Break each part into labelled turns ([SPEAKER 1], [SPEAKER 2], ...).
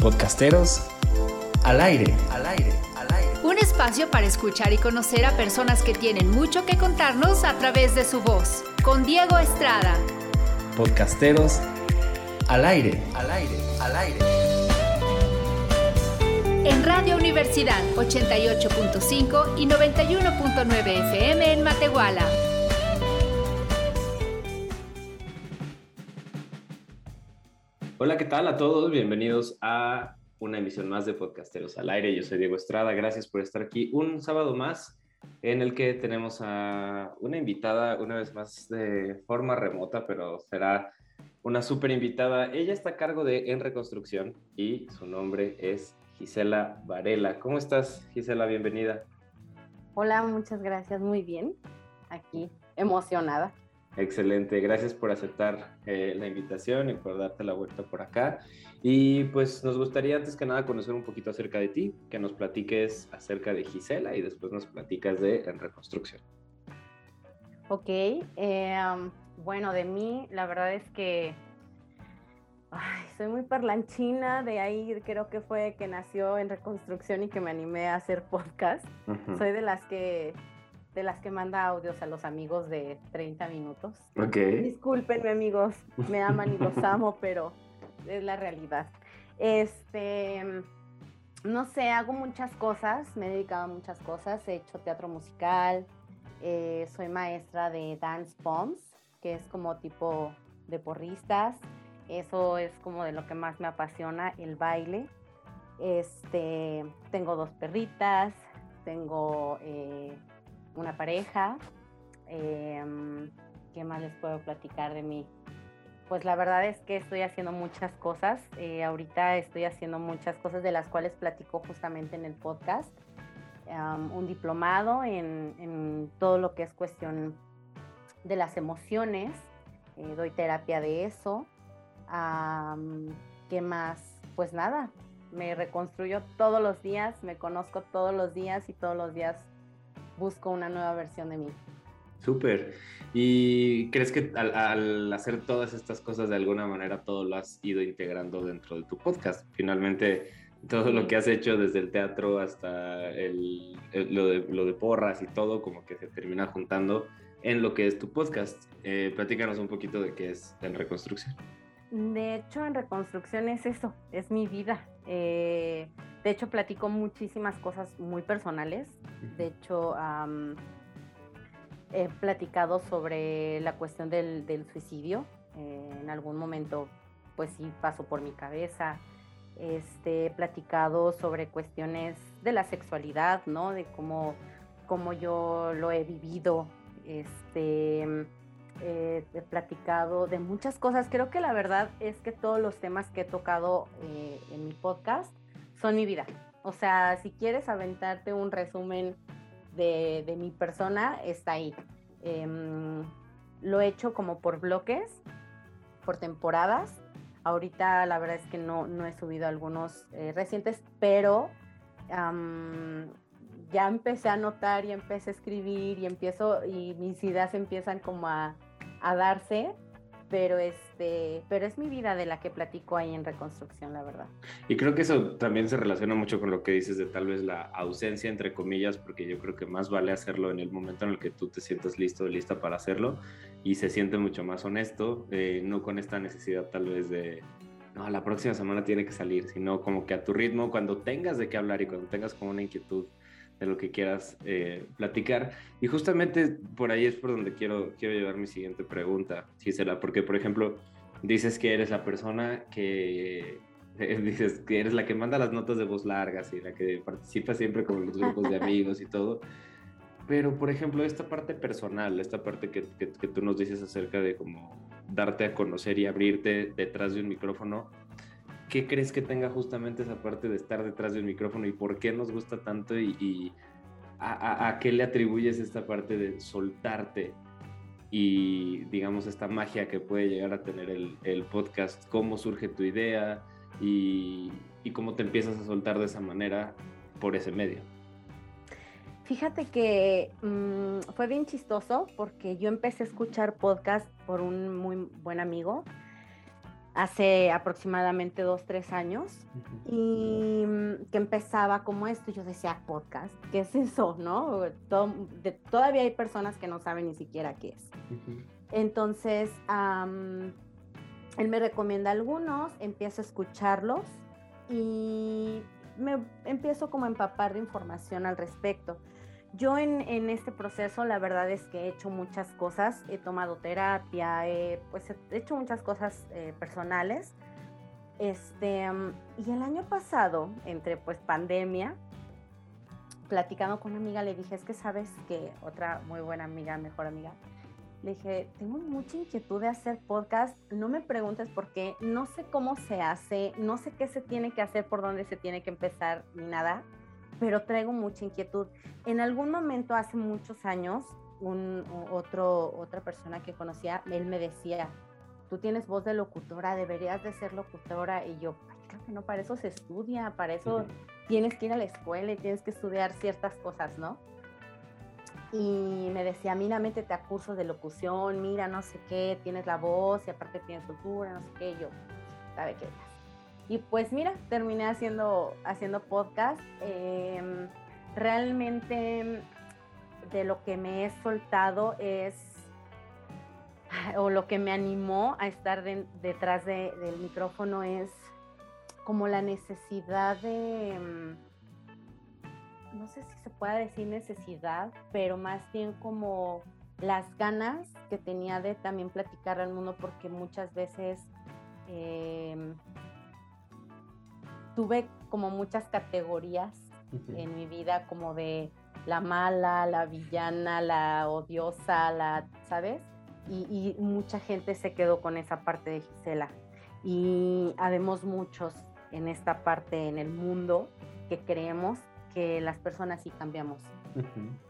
[SPEAKER 1] Podcasteros al aire, al aire,
[SPEAKER 2] al aire. Un espacio para escuchar y conocer a personas que tienen mucho que contarnos a través de su voz. Con Diego Estrada.
[SPEAKER 1] Podcasteros al aire, al aire, al aire.
[SPEAKER 2] En Radio Universidad 88.5 y 91.9 FM en Matehuala.
[SPEAKER 1] Hola, ¿qué tal a todos? Bienvenidos a una emisión más de Podcasteros al Aire. Yo soy Diego Estrada, gracias por estar aquí un sábado más en el que tenemos a una invitada, una vez más de forma remota, pero será una súper invitada. Ella está a cargo de En Reconstrucción y su nombre es Gisela Varela. ¿Cómo estás, Gisela? Bienvenida.
[SPEAKER 3] Hola, muchas gracias. Muy bien. Aquí, emocionada.
[SPEAKER 1] Excelente, gracias por aceptar eh, la invitación y por darte la vuelta por acá. Y pues nos gustaría antes que nada conocer un poquito acerca de ti, que nos platiques acerca de Gisela y después nos platicas de En Reconstrucción.
[SPEAKER 3] Ok, eh, bueno, de mí la verdad es que soy muy parlanchina, de ahí creo que fue que nació En Reconstrucción y que me animé a hacer podcast. Soy de las que de las que manda audios a los amigos de 30 minutos.
[SPEAKER 1] Ok.
[SPEAKER 3] Discúlpenme amigos, me aman y los amo, pero es la realidad. Este, no sé, hago muchas cosas, me he dedicado a muchas cosas, he hecho teatro musical, eh, soy maestra de dance bombs, que es como tipo de porristas, eso es como de lo que más me apasiona, el baile. Este, tengo dos perritas, tengo eh, una pareja. Em, ¿Qué más les puedo platicar de mí? Pues la verdad es que estoy haciendo muchas cosas. Eh, ahorita estoy haciendo muchas cosas de las cuales platico justamente en el podcast. un diplomado en, todo lo que es cuestión de las emociones. Eh, doy terapia de eso. ¿Qué más? Pues nada, me reconstruyo todos los días, me conozco todos los días y todos los días busco una nueva versión de mí.
[SPEAKER 1] Súper. ¿Y crees que al, hacer todas estas cosas de alguna manera todo lo has ido integrando dentro de tu podcast? Finalmente, todo lo que has hecho desde el teatro hasta lo, de, porras y todo, como que se termina juntando en lo que es tu podcast. Eh, platícanos un poquito de qué es En Reconstrucción.
[SPEAKER 3] De hecho, En Reconstrucción es eso, es mi vida. Eh, de hecho, platico muchísimas cosas muy personales. De hecho, he platicado sobre la cuestión del, suicidio. Eh, en algún momento, pues sí, pasó por mi cabeza. Este, he platicado sobre cuestiones de la sexualidad, ¿no? De cómo, cómo yo lo he vivido. Este, he platicado de muchas cosas. Creo que la verdad es que todos los temas que he tocado eh, en mi podcast son mi vida. O sea, si quieres aventarte un resumen de, mi persona, está ahí. Em, lo he hecho como por bloques, por temporadas. Ahorita la verdad es que no, no he subido algunos eh, recientes, pero ya empecé a notar y empecé a escribir y empiezo y mis ideas empiezan como a, a darse pero este, pero es mi vida de la que platico ahí en reconstrucción, la verdad.
[SPEAKER 1] Y creo que eso también se relaciona mucho con lo que dices de tal vez la ausencia entre comillas, porque yo creo que más vale hacerlo en el momento en el que tú te sientas listo lista para hacerlo y se siente mucho más honesto, eh, no con esta necesidad tal vez de no, la próxima semana tiene que salir, sino como que a tu ritmo, cuando tengas de qué hablar y cuando tengas como una inquietud de lo que quieras eh, platicar. Y justamente por ahí es por donde quiero, quiero llevar mi siguiente pregunta, Gisela, porque por ejemplo, dices que eres la persona que dices que eres la que manda las notas de voz largas y la que participa siempre con los grupos de amigos y todo. Pero, por ejemplo, esta parte personal, esta parte que, que, que, tú nos dices acerca de cómo darte a conocer y abrirte detrás de un micrófono, ¿qué crees que tenga justamente esa parte de estar detrás del micrófono y por qué nos gusta tanto y, a, qué le atribuyes esta parte de soltarte y digamos esta magia que puede llegar a tener el, podcast, cómo surge tu idea y, cómo te empiezas a soltar de esa manera por ese medio?
[SPEAKER 3] Fíjate que mm, fue bien chistoso porque yo empecé a escuchar podcast por un muy buen amigo hace aproximadamente dos, tres años, y mm, que empezaba como esto, yo decía, podcast, ¿qué es eso? ¿No? todavía hay personas que no saben ni siquiera qué es. Entonces, él me recomienda algunos, empiezo a escucharlos y me empiezo como a empapar de información al respecto. Yo en, este proceso la verdad es que he hecho muchas cosas, he tomado terapia, he, pues he hecho muchas cosas eh, personales. Este, y el año pasado, entre pues pandemia, platicando con una amiga, le dije, es que sabes que otra muy buena amiga, mejor amiga, le dije, tengo mucha inquietud de hacer podcast, no me preguntes por qué, no sé cómo se hace, no sé qué se tiene que hacer, por dónde se tiene que empezar, ni nada pero traigo mucha inquietud. En algún momento, hace muchos años, un, otro, otra persona que conocía, él me decía, tú tienes voz de locutora, deberías de ser locutora. Y yo, creo que no, para eso se estudia, para eso tienes que ir a la escuela y tienes que estudiar ciertas cosas, ¿no? Y me decía, mira, métete a cursos de locución, mira, no sé qué, tienes la voz y aparte tienes cultura, no sé qué. yo, ¿sabe qué? Y pues mira, terminé haciendo, haciendo podcast. Em, realmente de lo que me he soltado es, o lo que me animó a estar detrás del micrófono es como la necesidad de, em, no sé si se puede decir necesidad, pero más bien como las ganas que tenía de también platicar al mundo porque muchas veces eh, tuve como muchas categorías en mi vida, como de la mala, la villana, la odiosa, la, ¿sabes? Y, mucha gente se quedó con esa parte de Gisela. Y habemos muchos en esta parte en el mundo que creemos que las personas sí cambiamos.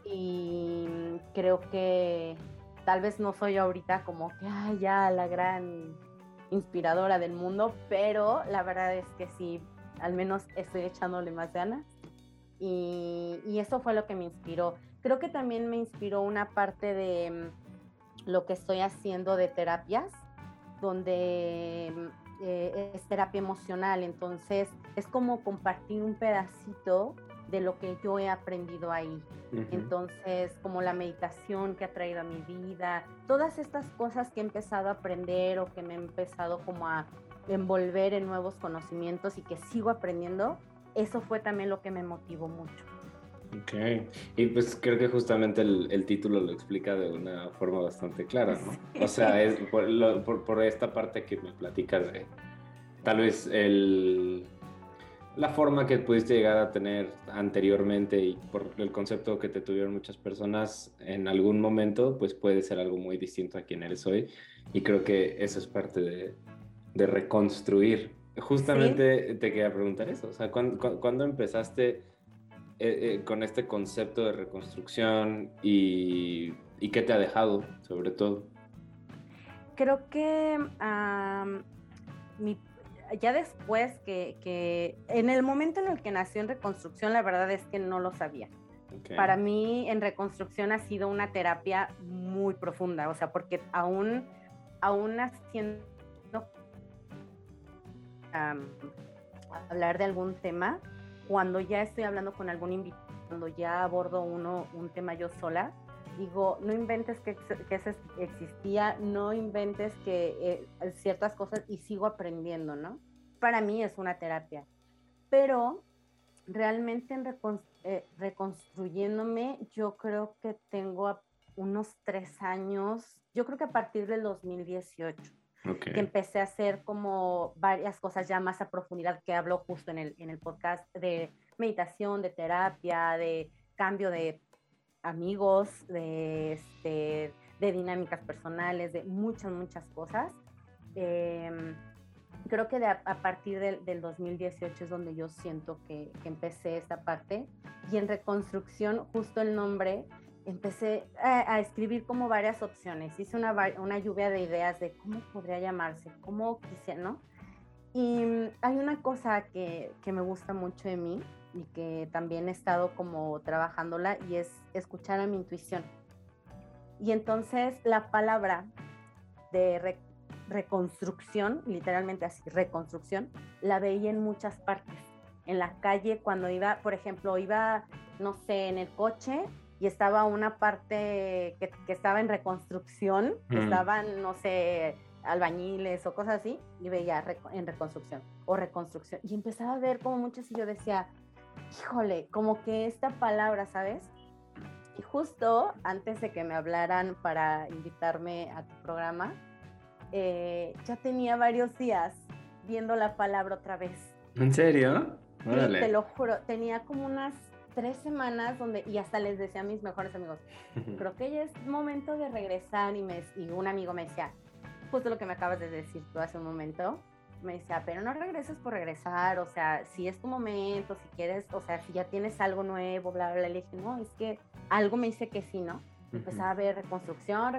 [SPEAKER 3] Y creo que tal vez no soy ahorita como que, ay, ya la gran inspiradora del mundo, pero la verdad es que sí al menos estoy echándole más ganas. Y, eso fue lo que me inspiró. Creo que también me inspiró una parte de mm, lo que estoy haciendo de terapias, donde mm, eh, es terapia emocional. Entonces es como compartir un pedacito de lo que yo he aprendido ahí. Entonces, como la meditación que ha traído a mi vida, todas estas cosas que he empezado a aprender o que me he empezado como a envolver en nuevos conocimientos y que sigo aprendiendo, eso fue también lo que me motivó mucho.
[SPEAKER 1] Ok, y pues creo que justamente el, título lo explica de una forma bastante clara, ¿no? O sea, es por, por, esta parte que me platicas de tal vez el, la forma que pudiste llegar a tener anteriormente y por el concepto que te tuvieron muchas personas en algún momento, pues puede ser algo muy distinto a quien eres hoy. Y creo que eso es parte de, de reconstruir. Justamente te quería preguntar eso, o sea, ¿cuándo, empezaste eh, eh, con este concepto de reconstrucción y, qué te ha dejado, sobre todo?
[SPEAKER 3] Creo que ya después que, en el momento en el que nació en reconstrucción, la verdad es que no lo sabía. Para mí en reconstrucción ha sido una terapia muy profunda, o sea, porque aún, aún haciendo hablar de algún tema, cuando ya estoy hablando con algún invitado, cuando ya abordo uno, un tema yo sola, digo, no inventes que, que existía, no inventes que eh, ciertas cosas y sigo aprendiendo, ¿no? Para mí es una terapia, pero realmente en eh, reconstruyéndome, yo creo que tengo unos tres años, yo creo que a partir del 2018 que empecé a hacer como varias cosas ya más a profundidad que hablo justo en el, en el podcast de meditación, de terapia, de cambio de amigos, de, este, de dinámicas personales, de muchas, muchas cosas. Em, creo que a, partir del, del, 2018 es donde yo siento que, que, empecé esta parte. Y en reconstrucción, justo el nombre empecé a, escribir como varias opciones. Hice una, una, lluvia de ideas de cómo podría llamarse, cómo quisiera, ¿no? Y mm, hay una cosa que, que, me gusta mucho de mí y que también he estado como trabajándola y es escuchar a mi intuición. Y entonces la palabra de reconstrucción, literalmente así, reconstrucción, la veía en muchas partes. En la calle, cuando iba, por ejemplo, iba, no sé, en el coche y estaba una parte que, estaba en reconstrucción, estaban, no sé, albañiles o cosas así, y veía en reconstrucción o reconstrucción. Y empezaba a ver como muchas y yo decía, híjole, como que esta palabra, ¿sabes? Y justo antes de que me hablaran para invitarme a tu programa, eh, ya tenía varios días viendo la palabra otra vez.
[SPEAKER 1] ¿En serio?
[SPEAKER 3] te lo juro, tenía como unas tres semanas donde, y hasta les decía a mis mejores amigos, creo que ya es momento de regresar y, me, y un amigo me decía, justo lo que me acabas de decir tú hace un momento, me decía, pero no regreses por regresar, o sea, si es tu momento, si quieres, o sea, si ya tienes algo nuevo, bla, bla, bla. Le dije, no, es que algo me dice que sí, ¿no? Empezaba a ver reconstrucción,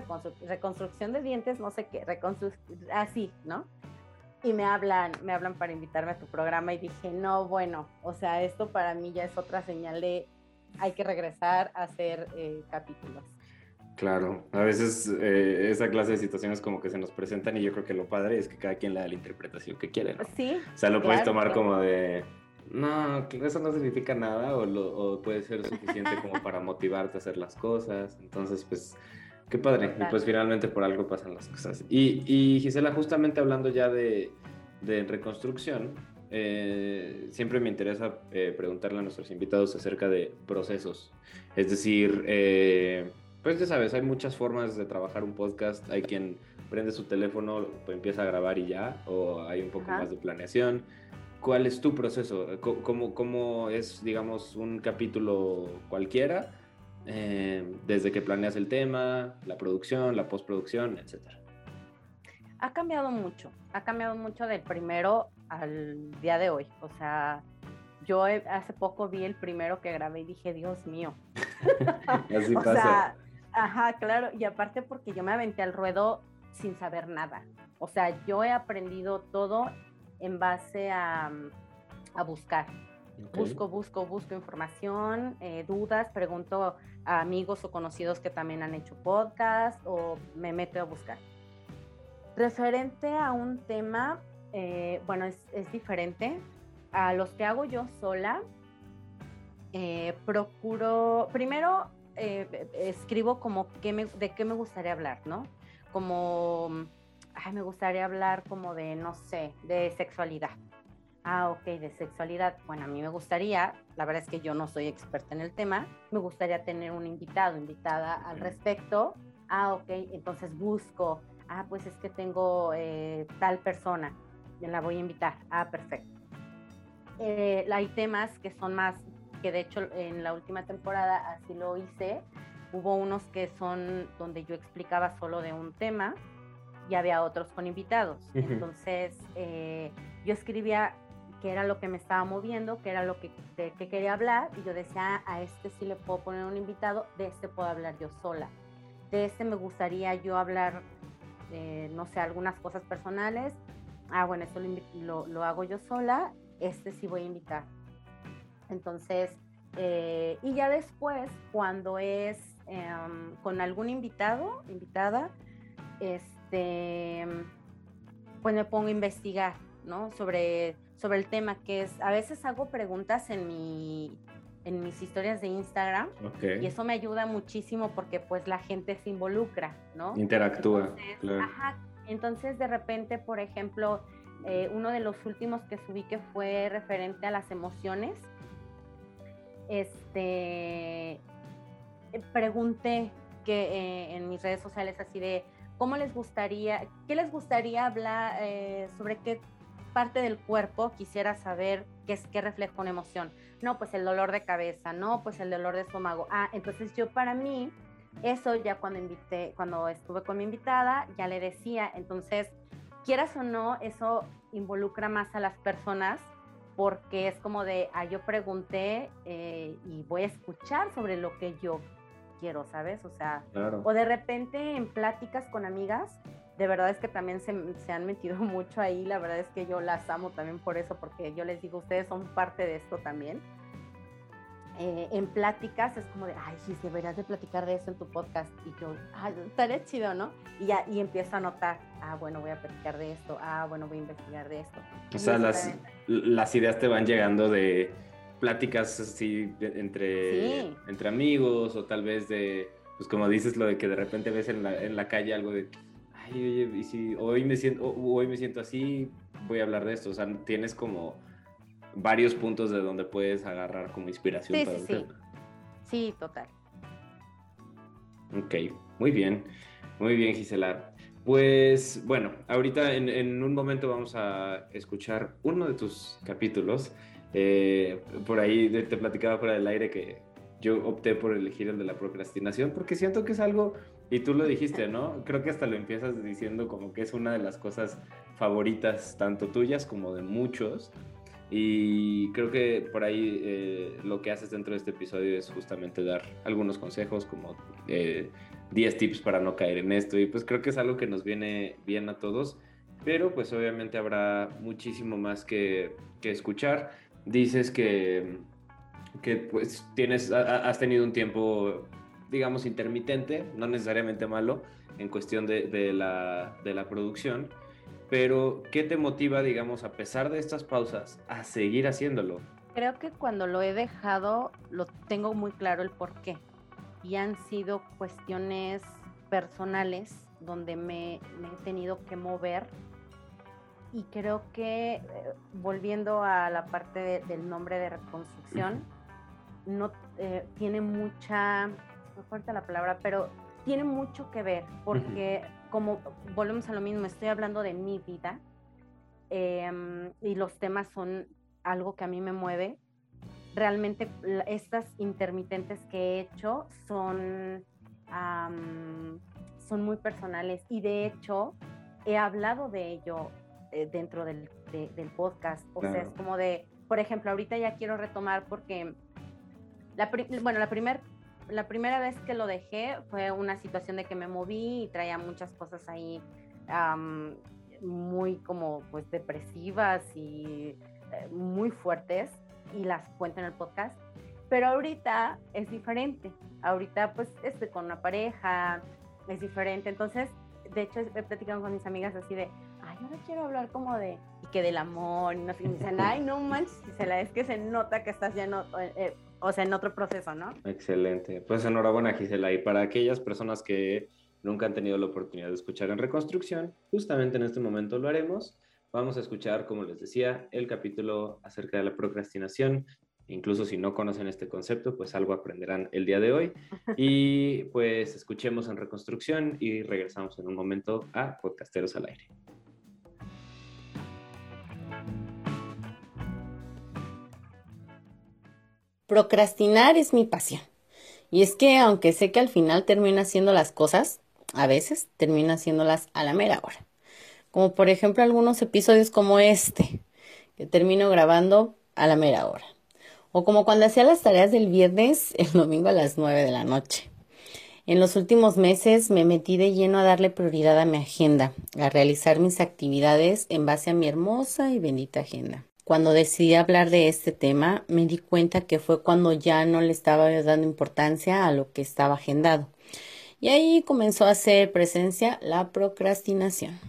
[SPEAKER 3] reconstrucción de dientes, no sé qué, reconstrucción, así, ¿no? Y me hablan, me hablan para invitarme a tu programa y dije, no, bueno, o sea, esto para mí ya es otra señal de hay que regresar a hacer eh, capítulos.
[SPEAKER 1] Claro, a veces eh, esa clase de situaciones como que se nos presentan y yo creo que lo padre es que cada quien le da la interpretación que quiere, ¿no?
[SPEAKER 3] Sí.
[SPEAKER 1] O sea, lo puedes tomar como de, no, eso no significa nada o, lo, puede ser suficiente como para motivarte a hacer las cosas. Entonces, pues, qué padre. Y pues finalmente por algo pasan las cosas. Y, y Gisela, justamente hablando ya de, de reconstrucción, eh, siempre me interesa eh, preguntarle a nuestros invitados acerca de procesos. Es decir, eh, pues ya sabes, hay muchas formas de trabajar un podcast. Hay quien prende su teléfono, empieza a grabar y ya, o hay un poco más de planeación. ¿Cuál es tu proceso? ¿Cómo, cómo es, digamos, un capítulo cualquiera? Eh, desde que planeas el tema, la producción, la postproducción, etcétera.
[SPEAKER 3] Ha cambiado mucho, ha cambiado mucho del primero al día de hoy. O sea, yo hace poco vi el primero que grabé y dije, Dios mío.
[SPEAKER 1] Así pasa.
[SPEAKER 3] Ajá, claro, y aparte porque yo me aventé al ruedo sin saber nada. O sea, yo he aprendido todo en base a, a buscar. Busco, busco, busco información, eh, dudas, pregunto a amigos o conocidos que también han hecho podcast o me meto a buscar. Referente a un tema, eh, bueno, es, diferente. A los que hago yo sola, eh, procuro, primero escribo como de qué me gustaría hablar, ¿no? Como, ay, me gustaría hablar como de, no sé, de sexualidad. Ah, ok, de sexualidad. Bueno, a mí me gustaría, la verdad es que yo no soy experta en el tema, me gustaría tener un invitado, invitada al respecto. Ah, ok, entonces busco, ah, pues es que tengo eh, tal persona, la voy a invitar. Ah, perfecto. Eh, hay temas que son más que de hecho en la última temporada así lo hice. Hubo unos que son donde yo explicaba solo de un tema y había otros con invitados. Entonces eh, yo escribía qué era lo que me estaba moviendo, qué era lo que, de qué quería hablar y yo decía, ah, a este sí le puedo poner un invitado, de este puedo hablar yo sola. De este me gustaría yo hablar, eh, no sé, algunas cosas personales. Ah, bueno, eso lo, lo hago yo sola, este sí voy a invitar. Entonces, eh, y ya después, cuando es em, con algún invitado, invitada, este, pues me pongo a investigar, ¿no? Sobre, sobre el tema que es, a veces hago preguntas en mi en mis historias de Instagram y eso me ayuda muchísimo porque pues la gente se involucra, ¿no?
[SPEAKER 1] Interactúa.
[SPEAKER 3] Entonces, ajá, entonces de repente, por ejemplo, eh, uno de los últimos que subí que fue referente a las emociones, este, pregunté que eh, en mis redes sociales así de cómo les gustaría, qué les gustaría hablar eh, sobre qué parte del cuerpo quisiera saber qué es qué refleja una emoción. No, pues el dolor de cabeza, no, pues el dolor de estómago. Ah, entonces yo para mí eso ya cuando invité, cuando estuve con mi invitada, ya le decía, entonces quieras o no, eso involucra más a las personas porque es como de, ah, yo pregunté eh, y voy a escuchar sobre lo que yo quiero, ¿sabes? O sea, o de repente en pláticas con amigas, de verdad es que también se, se, han metido mucho ahí, la verdad es que yo las amo también por eso, porque yo les digo, ustedes son parte de esto también. eh, en pláticas es como de, ay, sí, deberías de platicar de eso en tu podcast. Y yo, ay, estaría chido, ¿no? Y ya, y empiezo a notar, ah, bueno, voy a platicar de esto, ah, bueno, voy a investigar de esto.
[SPEAKER 1] O sea, las, las ideas te van llegando de pláticas así entre, entre amigos o tal vez de, pues como dices, lo de que de repente ves en la, en la calle algo de, ay, oye, y si hoy me siento, hoy me siento así, voy a hablar de esto. O sea, tienes como varios puntos de donde puedes agarrar como inspiración
[SPEAKER 3] sí, para sí, sí. sí, total.
[SPEAKER 1] Ok, muy bien, muy bien Gisela. Pues bueno, ahorita en, un momento vamos a escuchar uno de tus capítulos. Eh, por ahí te platicaba fuera del aire que yo opté por elegir el de la procrastinación porque siento que es algo, y tú lo dijiste, ¿no? Creo que hasta lo empiezas diciendo como que es una de las cosas favoritas, tanto tuyas como de muchos. Y creo que por ahí eh, lo que haces dentro de este episodio es justamente dar algunos consejos, como 10 eh, tips para no caer en esto. Y pues creo que es algo que nos viene bien a todos. Pero pues obviamente habrá muchísimo más que, que escuchar. Dices que, que pues tienes, has tenido un tiempo, digamos, intermitente, no necesariamente malo, en cuestión de, de, la, de la producción pero ¿qué te motiva, digamos, a pesar de estas pausas, a seguir haciéndolo?
[SPEAKER 3] Creo que cuando lo he dejado, lo tengo muy claro el por qué. Y han sido cuestiones personales donde me, he tenido que mover. Y creo que, eh, volviendo a la parte del nombre de reconstrucción, no eh, tiene mucha, no falta la palabra, pero tiene mucho que ver, porque como volvemos a lo mismo, estoy hablando de mi vida em, y los temas son algo que a mí me mueve. Realmente estas intermitentes que he hecho son, son muy personales y de hecho he hablado de ello eh, dentro del, del, podcast. O sea, es como de, por ejemplo, ahorita ya quiero retomar porque, la, bueno, la primera la primera vez que lo dejé fue una situación de que me moví y traía muchas cosas ahí muy como pues depresivas y eh, muy fuertes y las cuento en el podcast. Pero ahorita es diferente. Ahorita pues estoy con una pareja, es diferente. Entonces, de hecho, he platicado con mis amigas así de, ay, ahora quiero hablar como de, y que del amor, y, no, y me dicen, ay, no manches, la es que se nota que estás lleno, eh, o sea, en otro proceso, ¿no?
[SPEAKER 1] Excelente. Pues enhorabuena, Gisela. Y para aquellas personas que nunca han tenido la oportunidad de escuchar en reconstrucción, justamente en este momento lo haremos. Vamos a escuchar, como les decía, el capítulo acerca de la procrastinación. Incluso si no conocen este concepto, pues algo aprenderán el día de hoy. Y pues escuchemos en reconstrucción y regresamos en un momento a Podcasteros al Aire.
[SPEAKER 4] Procrastinar es mi pasión. Y es que aunque sé que al final termina haciendo las cosas, a veces termina haciéndolas a la mera hora. Como por ejemplo algunos episodios como este, que termino grabando a la mera hora. O como cuando hacía las tareas del viernes el domingo a las 9 de la noche. En los últimos meses me metí de lleno a darle prioridad a mi agenda, a realizar mis actividades en base a mi hermosa y bendita agenda. Cuando decidí hablar de este tema, me di cuenta que fue cuando ya no le estaba dando importancia a lo que estaba agendado. Y ahí comenzó a hacer presencia la procrastinación.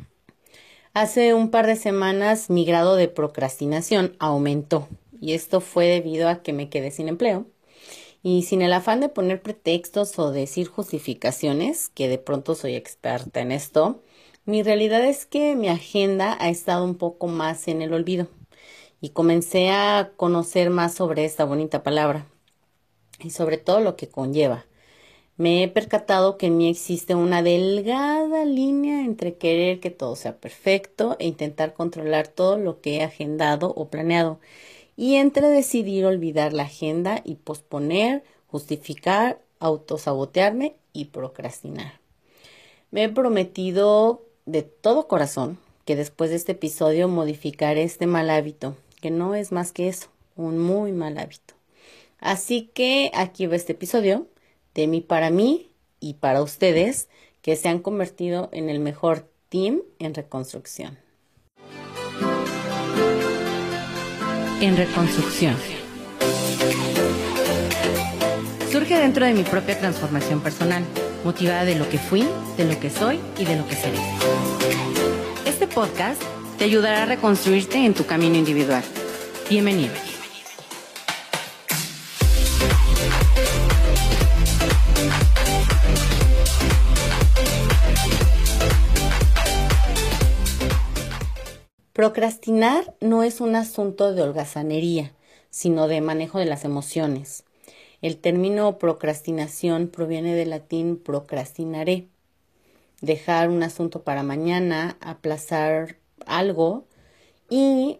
[SPEAKER 4] Hace un par de semanas mi grado de procrastinación aumentó y esto fue debido a que me quedé sin empleo y sin el afán de poner pretextos o decir justificaciones, que de pronto soy experta en esto, mi realidad es que mi agenda ha estado un poco más en el olvido y comencé a conocer más sobre esta bonita palabra y sobre todo lo que conlleva. Me he percatado que en mí existe una delgada línea entre querer que todo sea perfecto e intentar controlar todo lo que he agendado o planeado, y entre decidir olvidar la agenda y posponer, justificar, autosabotearme y procrastinar. Me he prometido de todo corazón que después de este episodio modificaré este mal hábito que no es más que eso, un muy mal hábito. Así que aquí va este episodio de mí para mí y para ustedes que se han convertido en el mejor team en reconstrucción. En reconstrucción.
[SPEAKER 3] Surge dentro de mi propia transformación personal, motivada de lo que fui, de lo que soy y de lo que seré. Este podcast te ayudará a reconstruirte en tu camino individual. Bienvenido. Procrastinar no es un asunto de holgazanería, sino de manejo de las emociones. El término procrastinación proviene del latín procrastinaré, dejar un asunto para mañana, aplazar algo y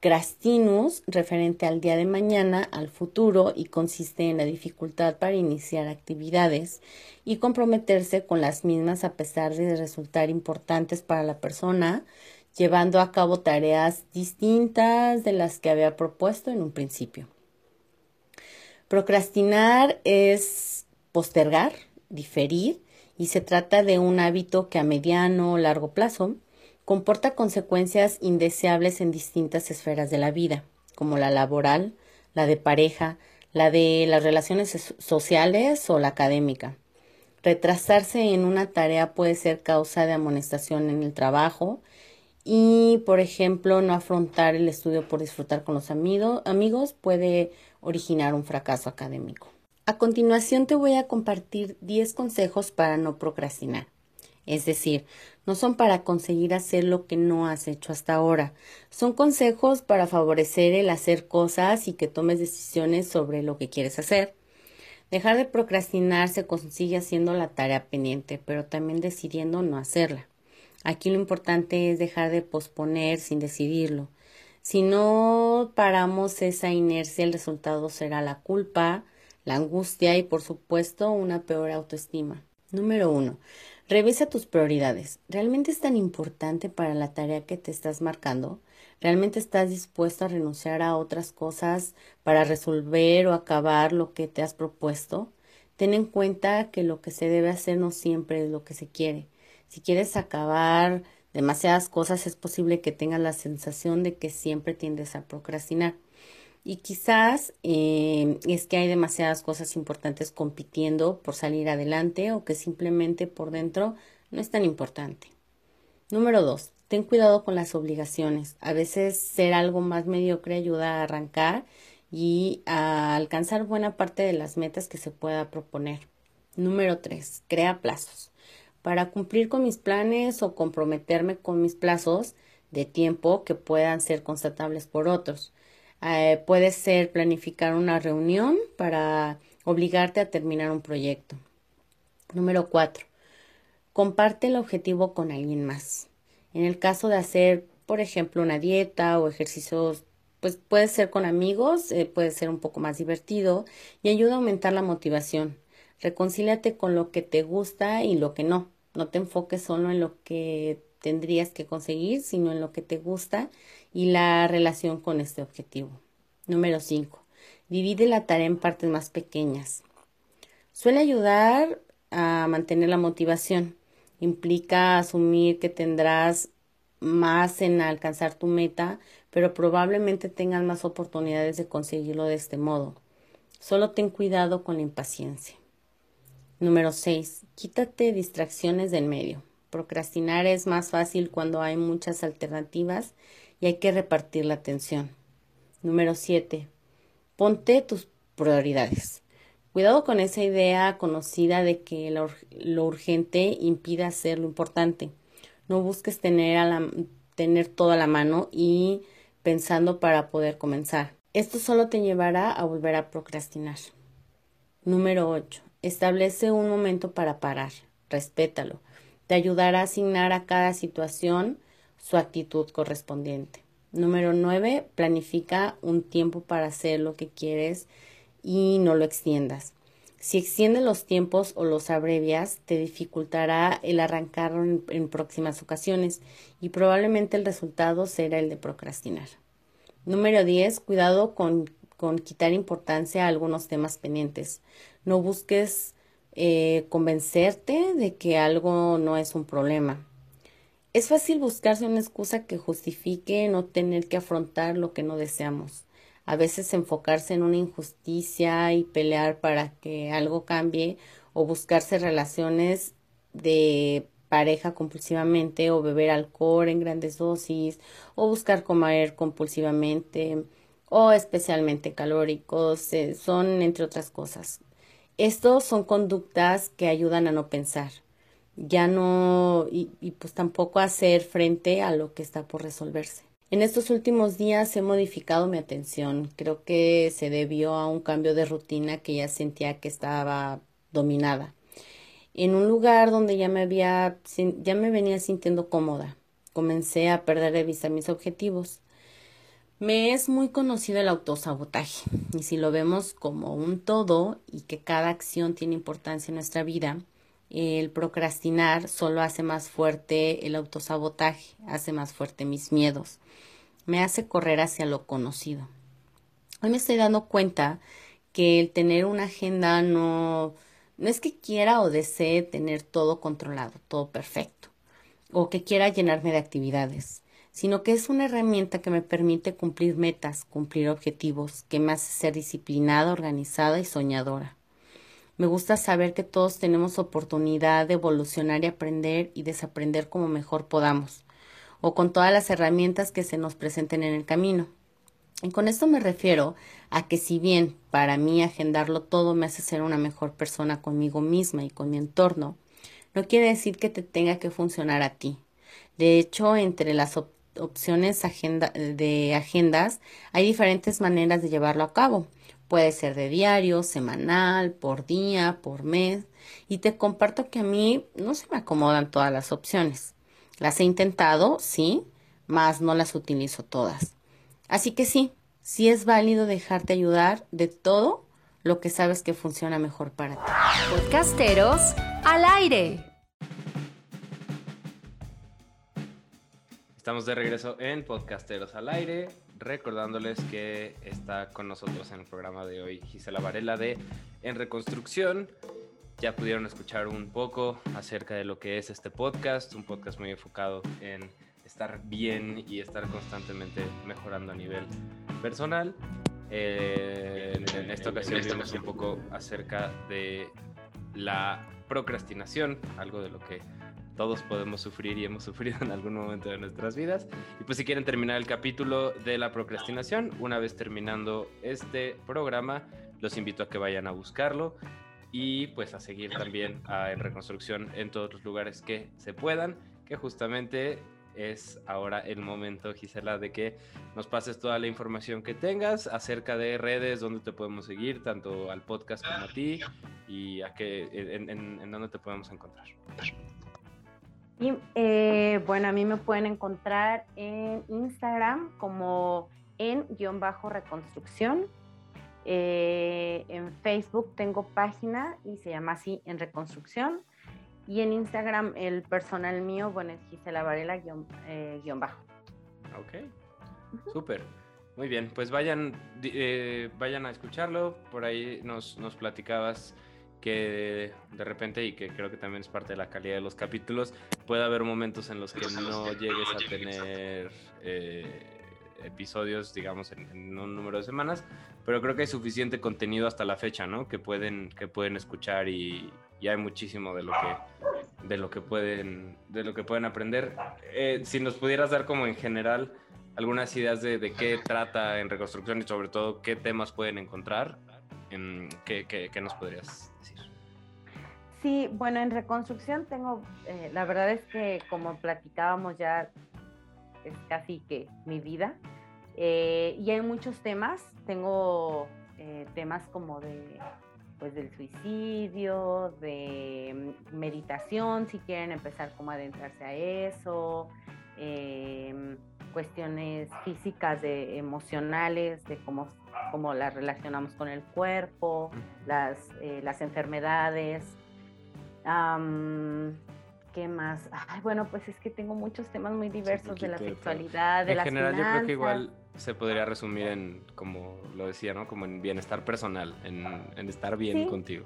[SPEAKER 3] crastinus, referente al día de mañana, al futuro y consiste en la dificultad para iniciar actividades y comprometerse con las mismas a pesar de resultar importantes para la persona, llevando a cabo tareas distintas de las que había propuesto en un principio. Procrastinar es postergar, diferir, y se trata de un hábito que a mediano o largo plazo comporta consecuencias indeseables en distintas esferas de la vida, como la laboral, la de pareja, la de las relaciones sociales o la académica. Retrasarse en una tarea puede ser causa de amonestación en el trabajo y, por ejemplo, no afrontar el estudio por disfrutar con los amigos puede originar un fracaso académico. A continuación te voy a compartir 10 consejos para no procrastinar. Es decir, no son para conseguir hacer lo que no has hecho hasta ahora. Son consejos para favorecer el hacer cosas y que tomes decisiones sobre lo que quieres hacer. Dejar de procrastinar se consigue haciendo la tarea pendiente, pero también decidiendo no hacerla. Aquí lo importante es dejar de posponer sin decidirlo. Si no paramos esa inercia, el resultado será la culpa, la angustia y, por supuesto, una peor autoestima. Número uno. Revisa tus prioridades. ¿Realmente es tan importante para la tarea que te estás marcando? ¿Realmente estás dispuesto a renunciar a otras cosas para resolver o acabar lo que te has propuesto? Ten en cuenta que lo que se debe hacer no siempre es lo que se quiere. Si quieres acabar demasiadas cosas, es posible que tengas la sensación de que siempre tiendes a procrastinar. Y quizás eh, es que hay demasiadas cosas importantes compitiendo por salir adelante o que simplemente por dentro no es tan importante. Número dos, ten cuidado con las obligaciones. A veces ser algo más mediocre ayuda a arrancar y a alcanzar buena parte de las metas que se pueda proponer. Número tres, crea plazos. Para cumplir con mis planes o comprometerme con mis plazos de tiempo que puedan ser constatables por otros. Eh, puede ser planificar una reunión para obligarte a terminar un proyecto. Número cuatro, comparte el objetivo con alguien más. En el caso de hacer, por ejemplo, una dieta o ejercicios, pues puede ser con amigos, eh, puede ser un poco más divertido y ayuda a aumentar la motivación. Reconcíliate con lo que te gusta y lo que no. No te enfoques solo en lo que tendrías que conseguir, sino en lo que te gusta y la relación con este objetivo. Número 5. Divide la tarea en partes más pequeñas. Suele ayudar a mantener la motivación. Implica asumir que tendrás más en alcanzar tu meta, pero probablemente tengas más oportunidades de conseguirlo de este modo. Solo ten cuidado con la impaciencia. Número 6. Quítate distracciones del medio. Procrastinar es más fácil cuando hay muchas alternativas y hay que repartir la atención. Número 7. Ponte tus prioridades. Cuidado con esa idea conocida de que lo, urgente impide hacer lo importante. No busques tener, a la, tener todo a la mano y pensando para poder comenzar. Esto solo te llevará a volver a procrastinar. Número 8. Establece un momento para parar. Respétalo. Te ayudará a asignar a cada situación su actitud correspondiente. Número 9. Planifica un tiempo para hacer lo que quieres y no lo extiendas. Si extiendes los tiempos o los abrevias, te dificultará el arrancarlo en, próximas ocasiones y probablemente el resultado será el de procrastinar. Número 10. Cuidado con, con quitar importancia a algunos temas pendientes. No busques eh, convencerte de que algo no es un problema. Es fácil buscarse una excusa que justifique no tener que afrontar lo que no deseamos. A veces enfocarse en una injusticia y pelear para que algo cambie o buscarse relaciones de pareja compulsivamente o beber alcohol en grandes dosis o buscar comer compulsivamente o especialmente calóricos eh, son entre otras cosas. Estos son conductas que ayudan a no pensar, ya no y, pues tampoco hacer frente a lo que está por resolverse. En estos últimos días he modificado mi atención. Creo que se debió a un cambio de rutina que ya sentía que estaba dominada en un lugar donde ya me había, ya me venía sintiendo cómoda. Comencé a perder de vista mis objetivos. Me es muy conocido el autosabotaje, y si lo vemos como un todo y que cada acción tiene importancia en nuestra vida, el procrastinar solo hace más fuerte el autosabotaje, hace más fuerte mis miedos, me hace correr hacia lo conocido. Hoy me estoy dando cuenta que el tener una agenda no, es que quiera o desee tener todo controlado, todo perfecto, o que quiera llenarme de actividades, sino que es una herramienta que me permite cumplir metas, cumplir objetivos, que me hace ser disciplinada, organizada y soñadora. Me gusta saber que todos tenemos oportunidad de evolucionar y aprender y desaprender como mejor podamos, o con todas las herramientas que se nos presenten en el camino. Y con esto me refiero a que si bien para mí agendarlo todo me hace ser una mejor persona conmigo misma y con mi entorno, no quiere decir que te tenga que funcionar a ti. De hecho, entre las opciones de agendas hay diferentes maneras de llevarlo a cabo. Puede ser de diario, semanal, por día, por mes. Y te comparto que a mí no se me acomodan todas las opciones. Las he intentado, sí, mas no las utilizo todas. Así que sí, sí es válido dejarte ayudar de todo lo que sabes que funciona mejor para ti.
[SPEAKER 2] Podcasteros al aire.
[SPEAKER 1] Estamos de regreso en Podcasteros al aire, recordándoles que está con nosotros en el programa de hoy Gisela Varela de En Reconstrucción. Ya pudieron escuchar un poco acerca de lo que es este podcast, un podcast muy enfocado en estar bien y estar constantemente mejorando a nivel personal. Eh, en, esta ocasión vimos un poco acerca de la procrastinación, algo de lo que todos podemos sufrir y hemos sufrido en algún momento de nuestras vidas. Y pues si quieren terminar el capítulo de la procrastinación, una vez terminando este programa, los invito a que vayan a buscarlo y pues a seguir también a, en reconstrucción en todos los lugares que se puedan, que justamente es ahora el momento, Gisela, de que nos pases toda la información que tengas acerca de redes, donde te podemos seguir, tanto al podcast como a ti, y a qué, en, en, dónde te podemos encontrar.
[SPEAKER 5] Y, eh, bueno, a mí me pueden encontrar en Instagram como en guion bajo reconstrucción. Eh, en Facebook tengo página y se llama así en reconstrucción. Y en Instagram, el personal mío, bueno, es Gisela Varela guion, eh, bajo.
[SPEAKER 1] Ok, súper. Muy bien, pues vayan, vayan a escucharlo. Por ahí nos, nos platicabas que de repente, y que creo que también es parte de la calidad de los capítulos, puede haber momentos en los que no llegues a tener eh, episodios, digamos, en, un número de semanas, pero creo que hay suficiente contenido hasta la fecha, ¿no? Que pueden, que pueden escuchar y, y hay muchísimo de lo que de lo que pueden de lo que pueden aprender eh, si nos pudieras dar como en general algunas ideas de, de, qué trata en reconstrucción y sobre todo qué temas pueden encontrar en, ¿qué, qué, nos podrías
[SPEAKER 5] sí bueno en reconstrucción tengo eh, la verdad es que como platicábamos ya es casi que mi vida eh, y hay muchos temas tengo temas como de pues del suicidio, de mm, meditación, si quieren empezar como a adentrarse a eso, em, cuestiones físicas, de emocionales, de cómo, cómo las relacionamos con el cuerpo, las, eh, las enfermedades. ¿Qué más? bueno, pues es que tengo muchos temas muy diversos de la sexualidad, de,
[SPEAKER 1] en general, yo creo que igual se podría resumir en, como lo decía, ¿no? Como en bienestar personal, en, estar bien contigo.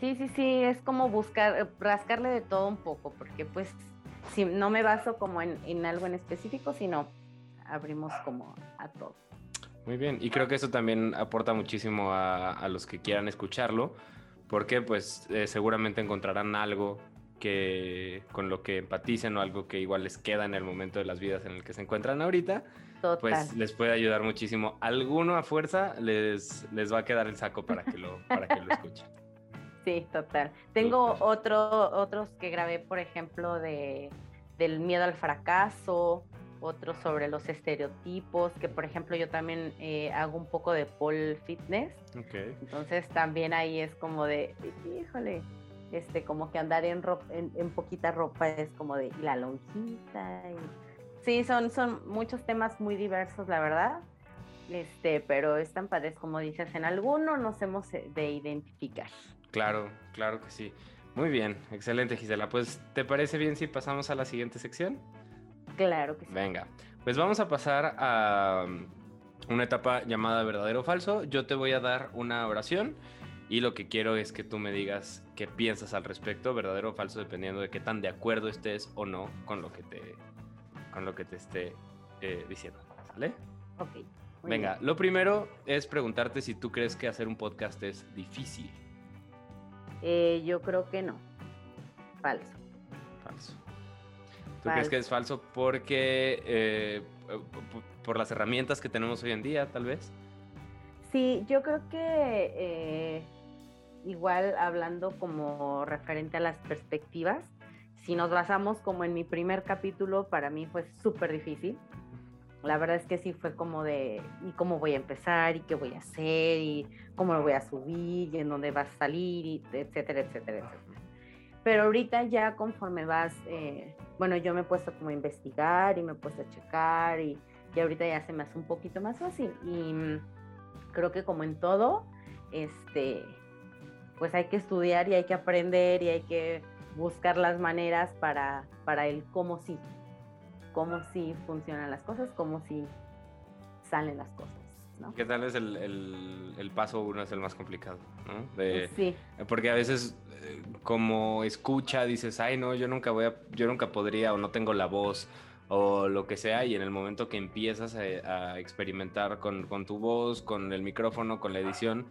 [SPEAKER 5] Sí, sí, sí, es como buscar, rascarle de todo un poco, porque pues si no me baso como en, algo en específico, sino abrimos como a todo.
[SPEAKER 1] Muy bien, y creo que eso también aporta muchísimo a, los que quieran escucharlo, porque pues eh, seguramente encontrarán algo que con lo que empaticen o algo que igual les queda en el momento de las vidas en el que se encuentran ahorita, pues les puede ayudar muchísimo. Alguno a fuerza les, les va a quedar el saco para que lo, para que lo escuchen.
[SPEAKER 3] Sí, total. Tengo otro, otros que grabé, por ejemplo, de, del miedo al fracaso, otros sobre los estereotipos, que por ejemplo yo también eh, hago un poco de pole fitness. Okay. Entonces también ahí es como de, híjole, este, como que andar en, en, poquita ropa es como de la lonjita. Sí, son, son muchos temas muy diversos, la verdad. Este, pero están padres, como dices, en alguno nos hemos eh, de identificar.
[SPEAKER 1] Claro, claro que sí. Muy bien, excelente Gisela. Pues, ¿te parece bien si pasamos a la siguiente sección?
[SPEAKER 3] Claro que sí.
[SPEAKER 1] Venga, pues vamos a pasar a um, una etapa llamada verdadero o falso. Yo te voy a dar una oración y lo que quiero es que tú me digas qué piensas al respecto, verdadero o falso, dependiendo de qué tan de acuerdo estés o no con lo que te, con lo que te esté eh, diciendo. ¿Sale?
[SPEAKER 3] Ok.
[SPEAKER 1] Venga, lo primero es preguntarte si tú crees que hacer un podcast es difícil.
[SPEAKER 3] Eh, yo creo que no. Falso.
[SPEAKER 1] Falso. ¿Tú crees que es falso porque eh, por las herramientas que tenemos hoy en día, tal vez?
[SPEAKER 3] Sí, yo creo que eh, igual hablando como referente a las perspectivas, si nos basamos como en mi primer capítulo, para mí fue súper difícil. La verdad es que sí fue como de, ¿y cómo voy a empezar? ¿Y qué voy a hacer? ¿Y cómo lo voy a subir? ¿Y en dónde va a salir? Y etcétera, etcétera, etcétera. Pero ahorita ya conforme vas, eh, bueno, yo me he puesto como a investigar y me he puesto a checar y, y ahorita ya se me hace un poquito más fácil. Y mm, creo que como en todo, este, pues hay que estudiar y hay que aprender y hay que buscar las maneras para, para el cómo sí cómo sí funcionan las cosas, cómo sí salen las cosas. ¿No?
[SPEAKER 1] ¿Qué tal es el, el, paso uno es el más complicado? ¿no?
[SPEAKER 3] sí.
[SPEAKER 1] Porque a veces eh, como escucha dices, ay no, yo nunca voy a, yo nunca podría o no tengo la voz o lo que sea y en el momento que empiezas a, experimentar con, con, tu voz, con el micrófono, con la edición,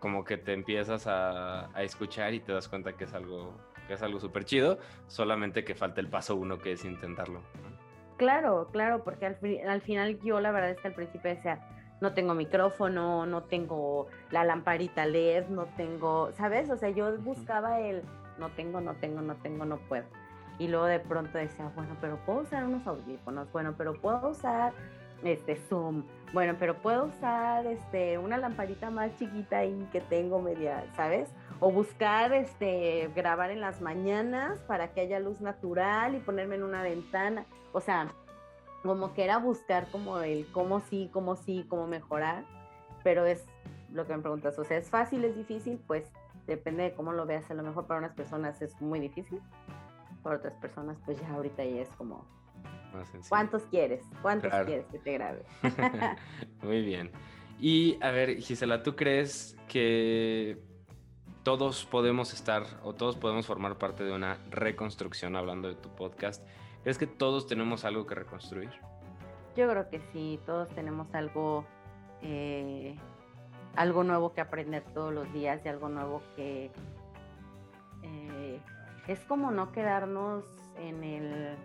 [SPEAKER 1] como que te empiezas a, a escuchar y te das cuenta que es algo que es algo súper chido, solamente que falta el paso uno que es intentarlo.
[SPEAKER 3] Claro, claro, porque al, final yo la verdad es que al principio decía, no tengo micrófono, no tengo la lamparita LED, no tengo, ¿sabes? O sea, yo buscaba el, no tengo, no tengo, no tengo, no puedo. Y luego de pronto decía, bueno, pero puedo usar unos audífonos, bueno, pero puedo usar este Zoom, bueno, pero puedo usar este una lamparita más chiquita ahí que tengo media, ¿sabes? O buscar este grabar en las mañanas para que haya luz natural y ponerme en una ventana. O sea, como que era buscar como el cómo sí, cómo sí, cómo mejorar, pero es lo que me preguntas, o sea, ¿es fácil, es difícil? Pues depende de cómo lo veas, a lo mejor para unas personas es muy difícil, para otras personas pues ya ahorita ya es como, ¿cuántos quieres? ¿Cuántos quieres que te grabe?
[SPEAKER 1] muy bien. Y a ver, Gisela, ¿tú crees que todos podemos estar o todos podemos formar parte de una reconstrucción hablando de tu podcast? ¿Crees que todos tenemos algo que reconstruir?
[SPEAKER 3] Yo creo que sí, todos tenemos algo, eh, algo nuevo que aprender todos los días y algo nuevo que eh, es como no quedarnos en el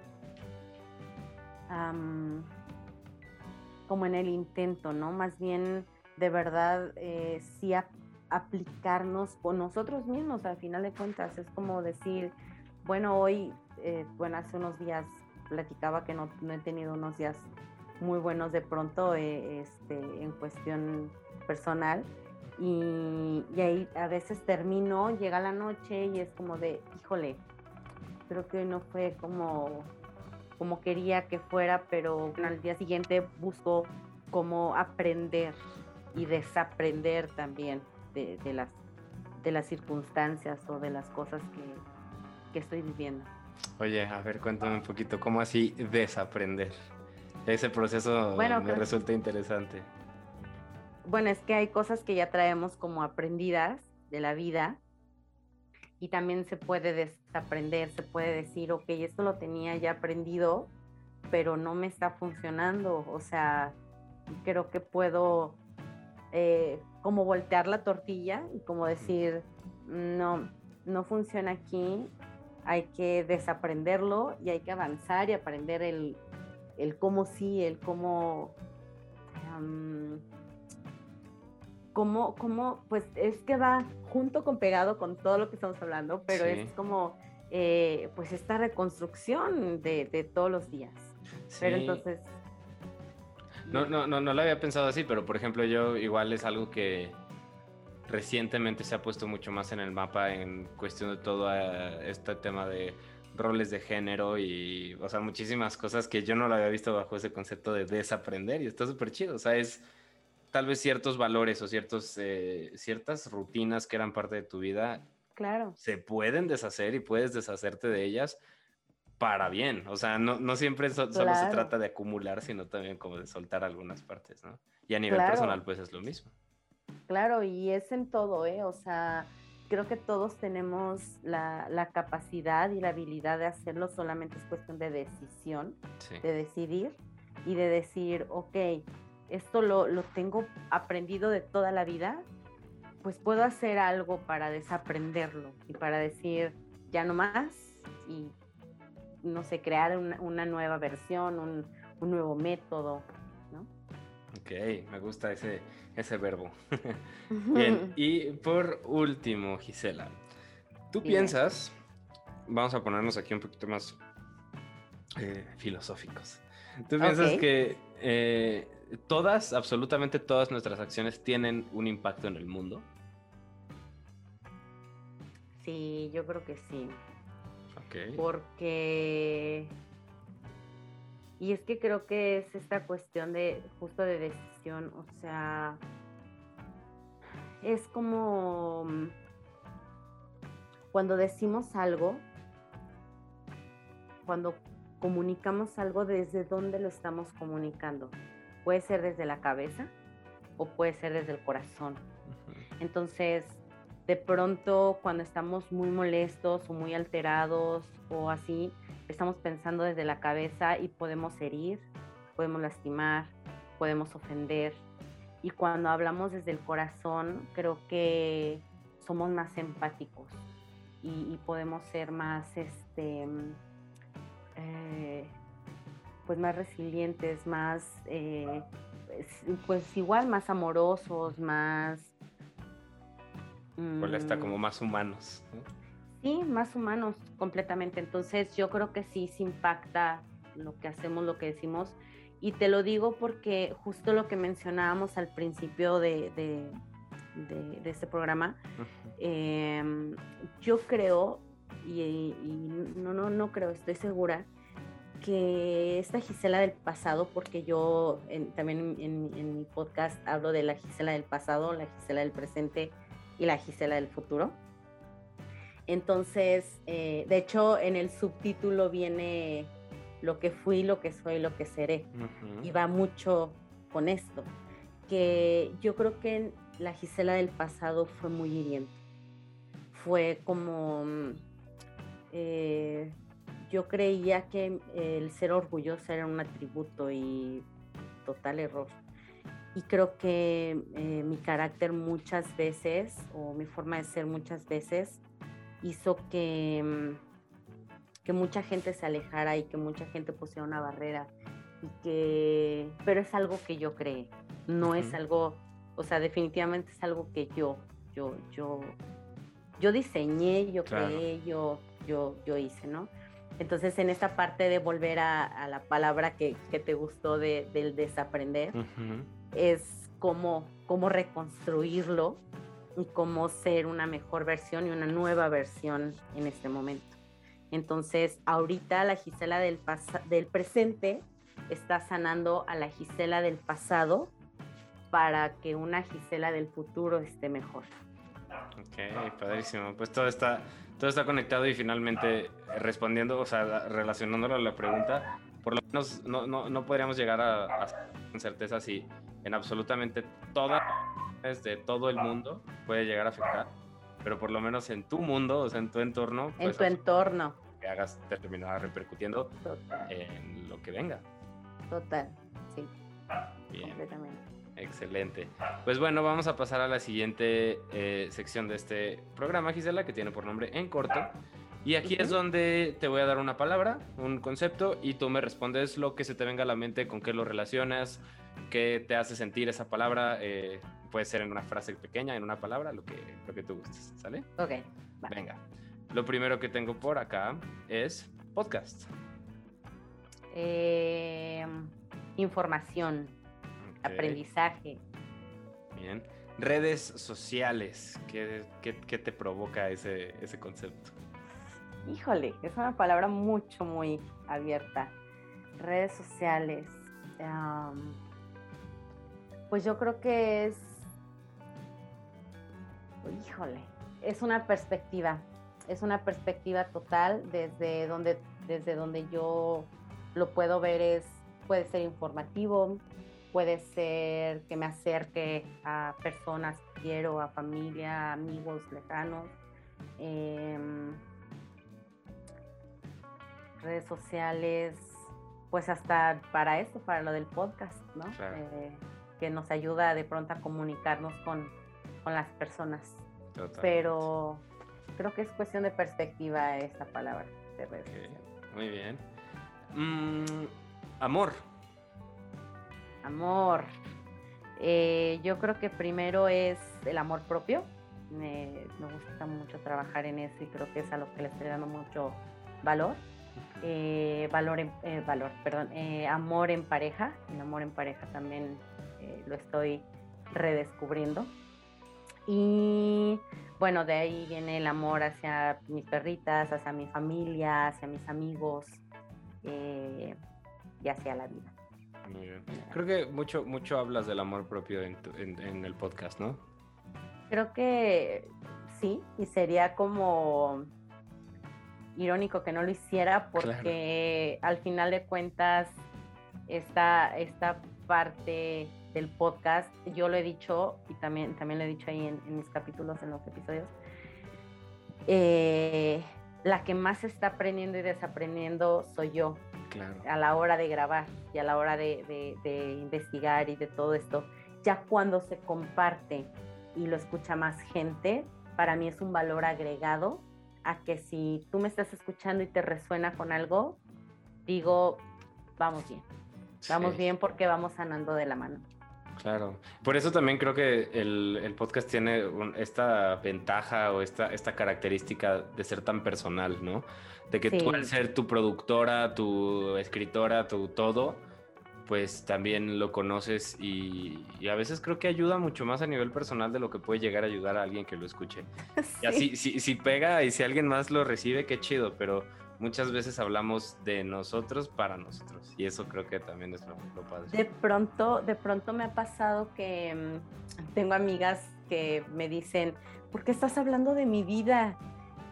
[SPEAKER 3] como en el intento, ¿no? Más bien de verdad eh, sí aplicarnos con nosotros mismos al final de cuentas. Es como decir, bueno, hoy eh, bueno, hace unos días platicaba que no, he tenido unos días muy buenos de pronto eh, este, en cuestión personal y, ahí a veces termino, llega la noche y es como de, híjole, creo que no fue como, como quería que fuera, pero al día siguiente busco cómo aprender y desaprender también de, las, de las circunstancias o de las cosas que, que estoy viviendo.
[SPEAKER 1] Oye, a ver, cuéntame un poquito, ¿cómo así desaprender? Ese proceso me resulta interesante.
[SPEAKER 3] Bueno, es que hay cosas que ya traemos como aprendidas de la vida y también se puede desaprender, se puede decir, ok, esto lo tenía ya aprendido, pero no me está funcionando. O sea, creo que puedo eh, como voltear la tortilla y como decir, no, no funciona aquí, hay que desaprenderlo y hay que avanzar y aprender el, el cómo sí, el cómo, cómo, cómo, pues es que va junto con pegado con todo lo que estamos hablando, pero es como, eh, pues esta reconstrucción de, de todos los días. Pero entonces...
[SPEAKER 1] No, no, no, no lo había pensado así, pero por ejemplo yo igual es algo que recientemente se ha puesto mucho más en el mapa en cuestión de todo eh, este tema de roles de género y, o sea, muchísimas cosas que yo no lo había visto bajo ese concepto de desaprender y está súper chido, o sea, es tal vez ciertos valores o ciertos, eh, ciertas rutinas que eran parte de tu vida.
[SPEAKER 3] Claro.
[SPEAKER 1] Se pueden deshacer y puedes deshacerte de ellas para bien. O sea, no, no siempre solo se trata de acumular, sino también como de soltar algunas partes, ¿no? Y a nivel personal, pues es lo mismo.
[SPEAKER 3] Claro, y es en todo, ¿eh? O sea, creo que todos tenemos la, capacidad y la habilidad de hacerlo, solamente es cuestión de decisión, de decidir y de decir, ok, esto lo, lo, tengo aprendido de toda la vida, pues puedo hacer algo para desaprenderlo y para decir, ya no más, y no sé, crear una, nueva versión, un, un nuevo método.
[SPEAKER 1] Ok, me gusta ese, ese verbo. Bien, y por último, Gisela, ¿tú piensas, vamos a ponernos aquí un poquito más eh, filosóficos, ¿tú piensas que eh, todas, absolutamente todas nuestras acciones tienen un impacto en el mundo?
[SPEAKER 3] Sí, yo creo que sí. Ok. Porque... Y es que creo que es esta cuestión de justo de decisión, o sea, es como mm, cuando decimos algo, cuando comunicamos algo, desde dónde lo estamos comunicando. Puede ser desde la cabeza o puede ser desde el corazón. Entonces, de pronto, cuando estamos muy molestos o muy alterados o así, estamos pensando desde la cabeza y podemos herir, podemos lastimar, podemos ofender, y cuando hablamos desde el corazón, creo que somos más empáticos y, podemos ser más, este, eh, pues más resilientes, más, eh, pues igual más amorosos, más...
[SPEAKER 1] Pues está como más humanos.
[SPEAKER 3] Sí, más humanos completamente. Entonces yo creo que sí se impacta lo que hacemos, lo que decimos y te lo digo porque justo lo que mencionábamos al principio de, de, este programa, em, yo creo, y, no, no, no creo, estoy segura, que esta Gisela del pasado, porque yo también en, mi podcast hablo de la Gisela del pasado, la Gisela del presente y la Gisela del futuro. Entonces, eh, de hecho, en el subtítulo viene lo que fui, lo que soy, lo que seré. Y va mucho con esto, que yo creo que la Gisela del pasado fue muy hiriente. Fue como, mm, eh, yo creía que el ser orgulloso era un atributo y total error. Y creo que eh, mi carácter muchas veces, o mi forma de ser muchas veces, hizo que mm, que mucha gente se alejara y que mucha gente pusiera una barrera y que pero es algo que yo creé no es algo o sea definitivamente es algo que yo yo yo yo diseñé yo creé yo yo yo hice no entonces en esta parte de volver a, la palabra que, que, te gustó de, del desaprender es cómo cómo reconstruirlo y cómo ser una mejor versión y una nueva versión en este momento entonces, ahorita la Gisela del, del presente está sanando a la Gisela del pasado para que una Gisela del futuro esté mejor.
[SPEAKER 1] Ok, padrísimo. Pues todo está, todo está conectado y finalmente respondiendo, o sea, relacionándolo a la pregunta, por lo menos no, no, no podríamos llegar a, a con certeza si en absolutamente todas de todo el mundo puede llegar a afectar pero por lo menos en tu mundo, o sea, en tu entorno.
[SPEAKER 3] en pues, tu entorno.
[SPEAKER 1] Que hagas terminar repercutiendo en lo que venga.
[SPEAKER 3] Total, sí. Bien. Completamente.
[SPEAKER 1] Excelente. Pues bueno, vamos a pasar a la siguiente eh, sección de este programa, Gisela, que tiene por nombre En Corto. Y aquí es donde te voy a dar una palabra, un concepto, y tú me respondes lo que se te venga a la mente, con qué lo relacionas, qué te hace sentir esa palabra. Eh, puede ser en una frase pequeña, en una palabra, lo que, lo que tú gustes, ¿sale?
[SPEAKER 3] Ok.
[SPEAKER 1] Venga. Lo primero que tengo por acá es podcast.
[SPEAKER 3] Eh, información, aprendizaje.
[SPEAKER 1] Bien. Redes sociales, ¿qué, te provoca ese, ese concepto?
[SPEAKER 3] Híjole, es una palabra mucho, muy abierta. Redes sociales. Pues yo creo que es, híjole, es una perspectiva, es una perspectiva total desde donde, desde donde yo lo puedo ver es, puede ser informativo, puede ser que me acerque a personas que quiero, a familia, amigos lejanos. Em, redes sociales, pues hasta para esto, para lo del podcast, ¿no? Eh, que nos ayuda de pronto a comunicarnos con, con las personas. Pero creo que es cuestión de perspectiva esta palabra de.
[SPEAKER 1] Muy bien. Mm, amor.
[SPEAKER 3] Amor. Eh, yo creo que primero es el amor propio. Me, gusta mucho trabajar en eso y creo que es a lo que le estoy dando mucho valor. Eh, valor, eh, valor, perdón, amor en pareja. El amor en pareja también lo estoy redescubriendo. Y bueno, de ahí viene el amor hacia mis perritas, hacia mi familia, hacia mis amigos, eh, y hacia la vida.
[SPEAKER 1] Muy bien. Creo que mucho, mucho hablas del amor propio en, el podcast, ¿no?
[SPEAKER 3] Creo que sí, y sería como irónico que no lo hiciera porque al final de cuentas esta, esta parte del podcast, yo lo he dicho y también, también lo he dicho ahí en, mis capítulos, en los episodios, eh, la que más está aprendiendo y desaprendiendo soy yo. A la hora de grabar y a la hora de, investigar y de todo esto. Ya cuando se comparte y lo escucha más gente, para mí es un valor agregado a que si tú me estás escuchando y te resuena con algo, digo, vamos bien. Vamos bien porque vamos sanando de la mano.
[SPEAKER 1] Claro, por eso también creo que el, podcast tiene esta ventaja o esta, esta característica de ser tan personal, ¿no? De que tú al ser tu productora, tu escritora, tu todo, pues también lo conoces y, a veces creo que ayuda mucho más a nivel personal de lo que puede llegar a ayudar a alguien que lo escuche. Y así, si, si pega y si alguien más lo recibe, qué chido, pero muchas veces hablamos de nosotros para nosotros y eso creo que también es lo, padre.
[SPEAKER 3] De pronto, de pronto me ha pasado que mm, tengo amigas que me dicen, ¿por qué estás hablando de mi vida?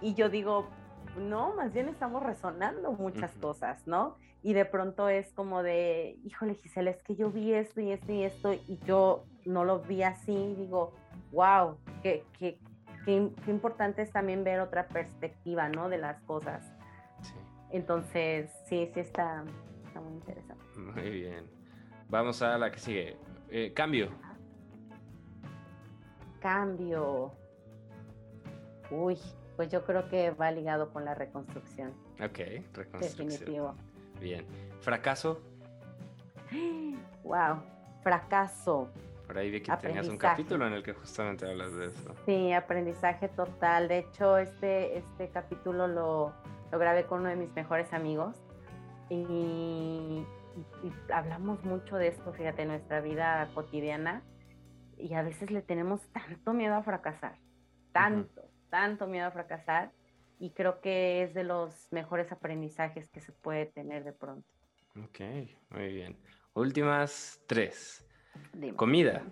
[SPEAKER 3] Y yo digo, no, más bien estamos resonando muchas cosas, ¿no? Y de pronto es como de, híjole Gisela, es que yo vi esto y esto y esto y yo no lo vi así, digo, wow, qué, qué, qué, qué importante es también ver otra perspectiva, ¿no? De las cosas. Entonces, sí, sí está, muy interesante.
[SPEAKER 1] Muy bien. Vamos a la que sigue. Eh, cambio.
[SPEAKER 3] Cambio. Uy, pues yo creo que va ligado con la reconstrucción.
[SPEAKER 1] Ok, reconstrucción. Definitivo. Bien. Fracaso.
[SPEAKER 3] Wow, fracaso.
[SPEAKER 1] Por ahí vi que tenías un capítulo en el que justamente hablas de eso.
[SPEAKER 3] Sí, aprendizaje total. De hecho, este, este capítulo lo, lo grabé con uno de mis mejores amigos y, hablamos mucho de esto, fíjate, en nuestra vida cotidiana y a veces le tenemos tanto miedo a fracasar, tanto, tanto miedo a fracasar y creo que es de los mejores aprendizajes que se puede tener de pronto.
[SPEAKER 1] Ok, muy bien. Últimas tres. Comida.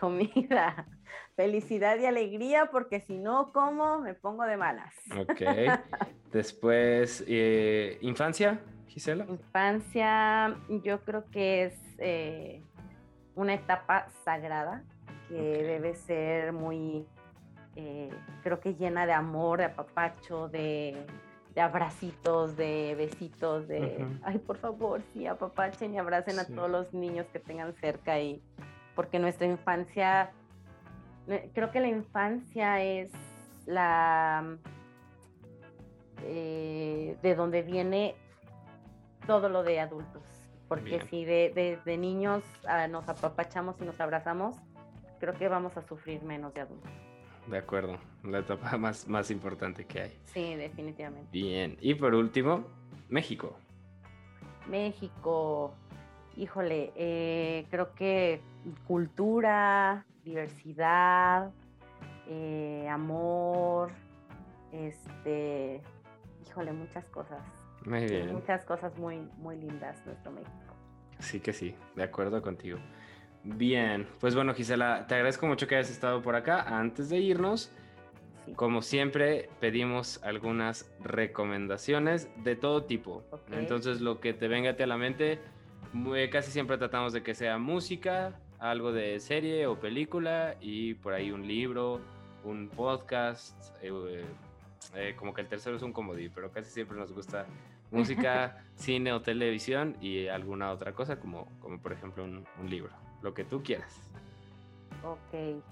[SPEAKER 3] Comida felicidad y alegría, porque si no como, me pongo de malas.
[SPEAKER 1] Ok. Después, eh, infancia, Gisela.
[SPEAKER 3] Infancia, yo creo que es eh, una etapa sagrada que debe ser muy, eh, creo que llena de amor, de apapacho, de, de abracitos, de besitos, de, ay, por favor, sí, apapachen y abracen a todos los niños que tengan cerca y porque nuestra infancia, creo que la infancia es la, eh, de donde viene todo lo de adultos, porque si de, de, niños ah, nos apapachamos y nos abrazamos, creo que vamos a sufrir menos de adultos.
[SPEAKER 1] De acuerdo, la etapa más, más importante que hay.
[SPEAKER 3] Sí, definitivamente.
[SPEAKER 1] Bien, y por último, México.
[SPEAKER 3] México, híjole, eh, creo que cultura, diversidad, eh, amor, este, híjole, muchas cosas.
[SPEAKER 1] Muy bien.
[SPEAKER 3] Muchas cosas muy, muy lindas nuestro México.
[SPEAKER 1] Sí que sí, de acuerdo contigo. Bien, pues bueno, Gisela, te agradezco mucho que hayas estado por acá. Antes de irnos, como siempre, pedimos algunas recomendaciones de todo tipo. Entonces, lo que te venga a la mente, casi siempre tratamos de que sea música, algo de serie o película y por ahí un libro, un podcast. Eh, eh, como que el tercero es un comodí, pero casi siempre nos gusta música, cine o televisión y alguna otra cosa, como, como por ejemplo un libro lo que tú quieras.
[SPEAKER 3] Ok.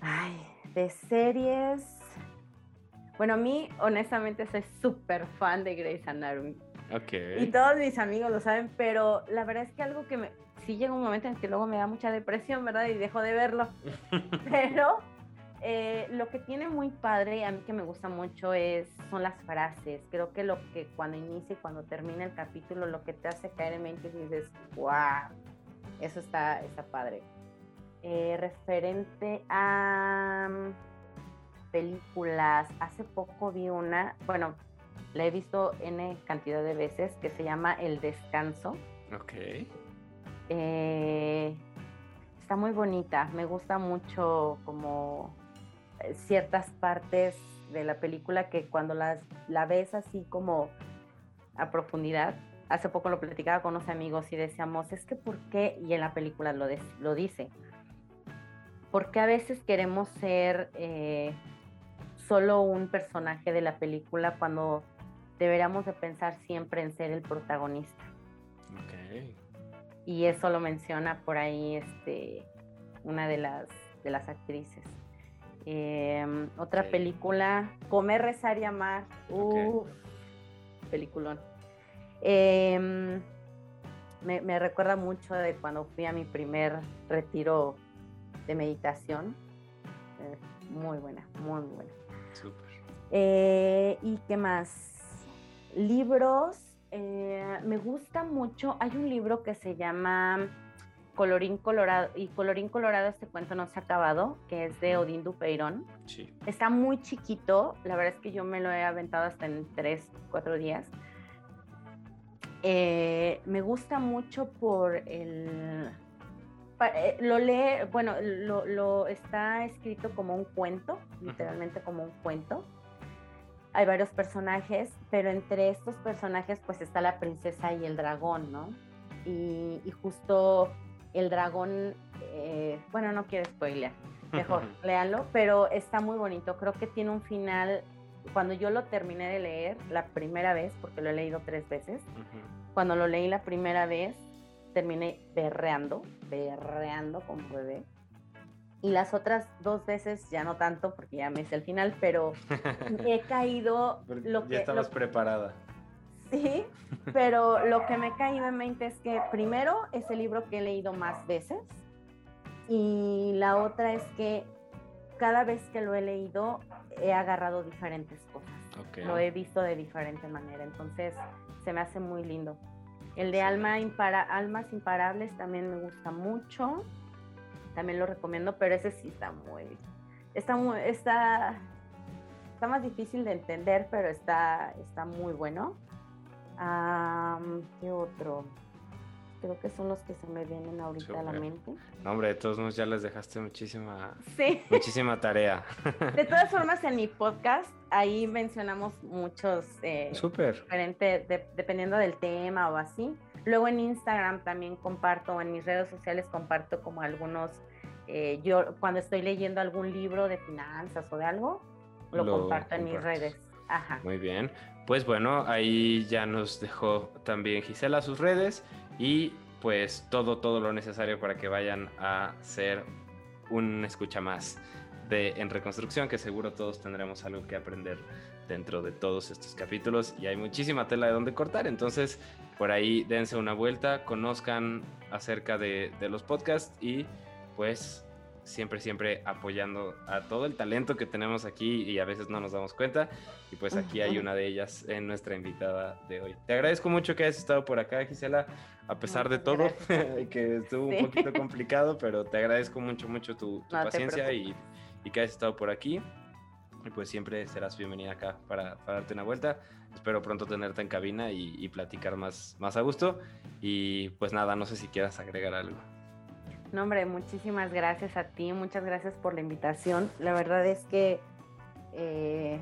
[SPEAKER 3] ay, de series. Bueno, a mí, honestamente, soy súper fan de Grey's Anatomy.
[SPEAKER 1] Ok.
[SPEAKER 3] Y todos mis amigos lo saben, pero la verdad es que algo que me. Sí llega un momento en que luego me da mucha depresión, ¿verdad? Y dejo de verlo. pero eh, lo que tiene muy padre, a mí que me gusta mucho, es, son las frases. Creo que lo que cuando inicia y cuando termina el capítulo, lo que te hace caer en mente y dices, wow, eso está, está padre. Eh, referente a mm, películas, hace poco vi una, bueno, la he visto N cantidad de veces, que se llama El Descanso.
[SPEAKER 1] Ok.
[SPEAKER 3] Eh, está muy bonita, me gusta mucho como eh, ciertas partes de la película que cuando las, la ves así como a profundidad, hace poco lo platicaba con unos amigos y decíamos, es que ¿por qué? Y en la película lo, lo dice, porque a veces queremos ser eh, solo un personaje de la película cuando deberíamos de pensar siempre en ser el protagonista. Y eso lo menciona por ahí este, una de las, de las actrices. Em, otra película, Comer, Rezar y Amar. peliculón. Em, me, recuerda mucho de cuando fui a mi primer retiro de meditación. Eh, muy buena, muy buena.
[SPEAKER 1] Súper.
[SPEAKER 3] Eh, ¿Y qué más? Libros. Eh, me gusta mucho. Hay un libro que se llama Colorín Colorado, y Colorín Colorado este cuento no se ha acabado, que es de Odín Dupeirón.
[SPEAKER 1] Sí.
[SPEAKER 3] Está muy chiquito, la verdad es que yo me lo he aventado hasta en tres, cuatro días. Eh, me gusta mucho por el... Eh, lo lee, bueno, lo, lo, está escrito como un cuento, literalmente como un cuento. Hay varios personajes, pero entre estos personajes pues está la princesa y el dragón, ¿no? Y, y justo el dragón, eh, bueno, no quiero spoilear, mejor léanlo, pero está muy bonito. Creo que tiene un final. Cuando yo lo terminé de leer la primera vez, porque lo he leído tres veces, cuando lo leí la primera vez, terminé berreando, berreando como bebé. Y las otras dos veces ya no tanto, porque ya me hice el final, pero he caído.
[SPEAKER 1] lo ya que, estabas preparada.
[SPEAKER 3] Sí, pero lo que me ha caído en mente es que primero es el libro que he leído más veces y la otra es que cada vez que lo he leído he agarrado diferentes cosas. Lo he visto de diferente manera, entonces se me hace muy lindo. El de Alma Impara Almas Imparables también me gusta mucho, también lo recomiendo, pero ese sí está muy, está muy, está, está más difícil de entender, pero está, está muy bueno. ¿Qué otro? Creo que son los que se me vienen ahorita a la mente.
[SPEAKER 1] No, hombre, de todos modos ya les dejaste muchísima, muchísima tarea.
[SPEAKER 3] De todas formas, en mi podcast, ahí mencionamos muchos eh, diferentes, dependiendo del tema o así. Luego en Instagram también comparto, en mis redes sociales comparto como algunos, eh, yo cuando estoy leyendo algún libro de finanzas o de algo, lo, comparto en mis redes. Ajá.
[SPEAKER 1] Muy bien. Pues bueno, ahí ya nos dejó también Gisela sus redes y pues todo, todo lo necesario para que vayan a ser un escucha más de En Reconstrucción, que seguro todos tendremos algo que aprender dentro de todos estos capítulos y hay muchísima tela de donde cortar, entonces por ahí dense una vuelta, conozcan acerca de, de los podcasts y pues siempre, siempre apoyando a todo el talento que tenemos aquí y a veces no nos damos cuenta. Y pues aquí hay una de ellas en nuestra invitada de hoy. Te agradezco mucho que hayas estado por acá, Gisela, a pesar de todo, que estuvo un poquito complicado, pero te agradezco mucho, mucho tu, paciencia y, y, que hayas estado por aquí. Y pues siempre serás bienvenida acá para, darte una vuelta. Espero pronto tenerte en cabina y, y platicar más, más a gusto. Y pues nada, no sé si quieras agregar algo.
[SPEAKER 3] No, hombre, muchísimas gracias a ti, muchas gracias por la invitación. La verdad es que, eh,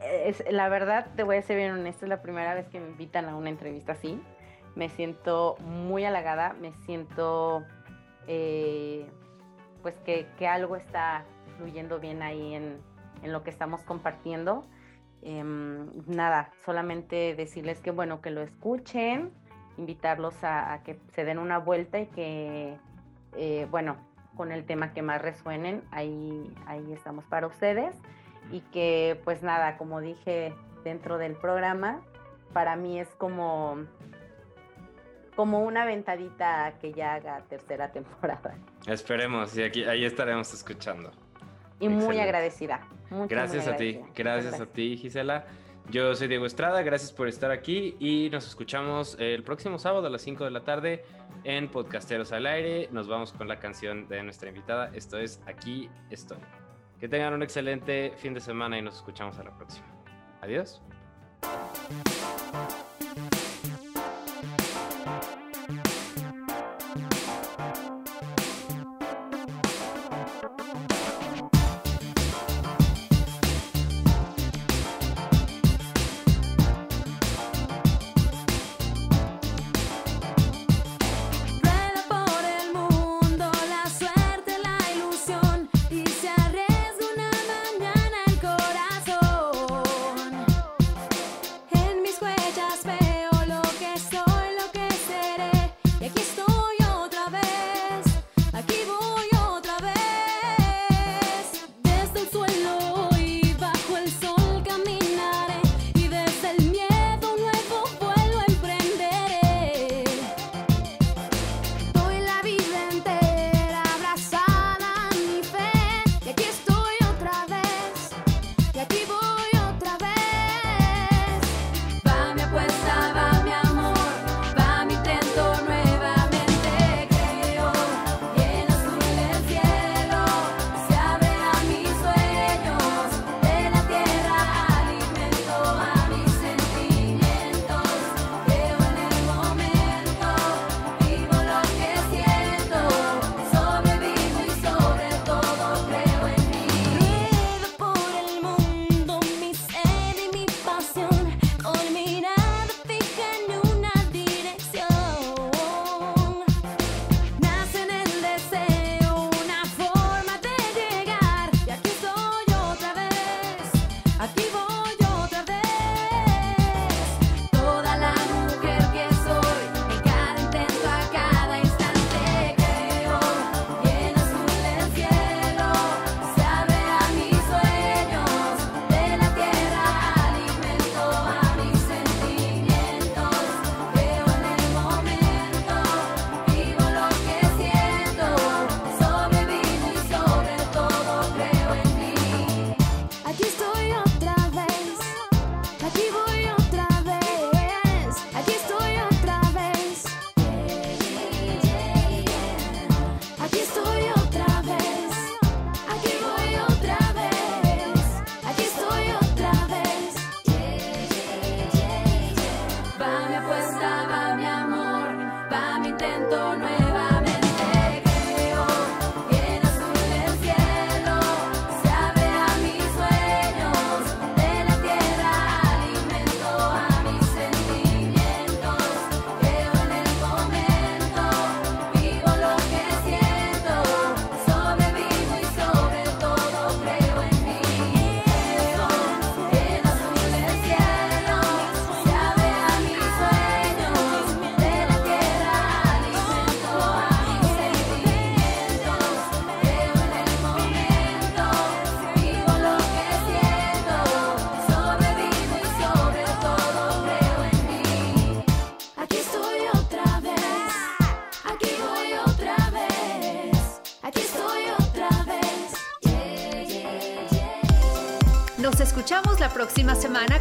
[SPEAKER 3] es, la verdad, te voy a ser bien honesta, es la primera vez que me invitan a una entrevista así. Me siento muy halagada, me siento eh, pues que, algo está fluyendo bien ahí en, en lo que estamos compartiendo. Em, nada, solamente decirles que bueno, que lo escuchen, invitarlos a, que se den una vuelta y que, eh, bueno, con el tema que más resuenen, ahí, ahí estamos para ustedes. Y que, pues nada, como dije dentro del programa, para mí es como, como una ventadita que ya haga tercera temporada.
[SPEAKER 1] Esperemos, y aquí, ahí estaremos escuchando.
[SPEAKER 3] Y muy agradecida.
[SPEAKER 1] gracias a ti, gracias a ti, Gisela. Yo soy Diego Estrada, gracias por estar aquí y nos escuchamos el próximo sábado a las 5 de la tarde en Podcasteros al Aire. Nos vamos con la canción de nuestra invitada. Esto es Aquí estoy. Que tengan un excelente fin de semana y nos escuchamos a la próxima. Adiós.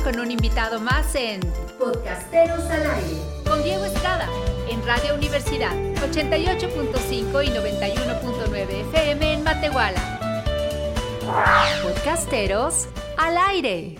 [SPEAKER 2] Con un invitado más en
[SPEAKER 6] Podcasteros al aire.
[SPEAKER 2] Con Diego Estrada, en Radio Universidad, 88.5 y 91.9 FM en Matehuala. Podcasteros al aire.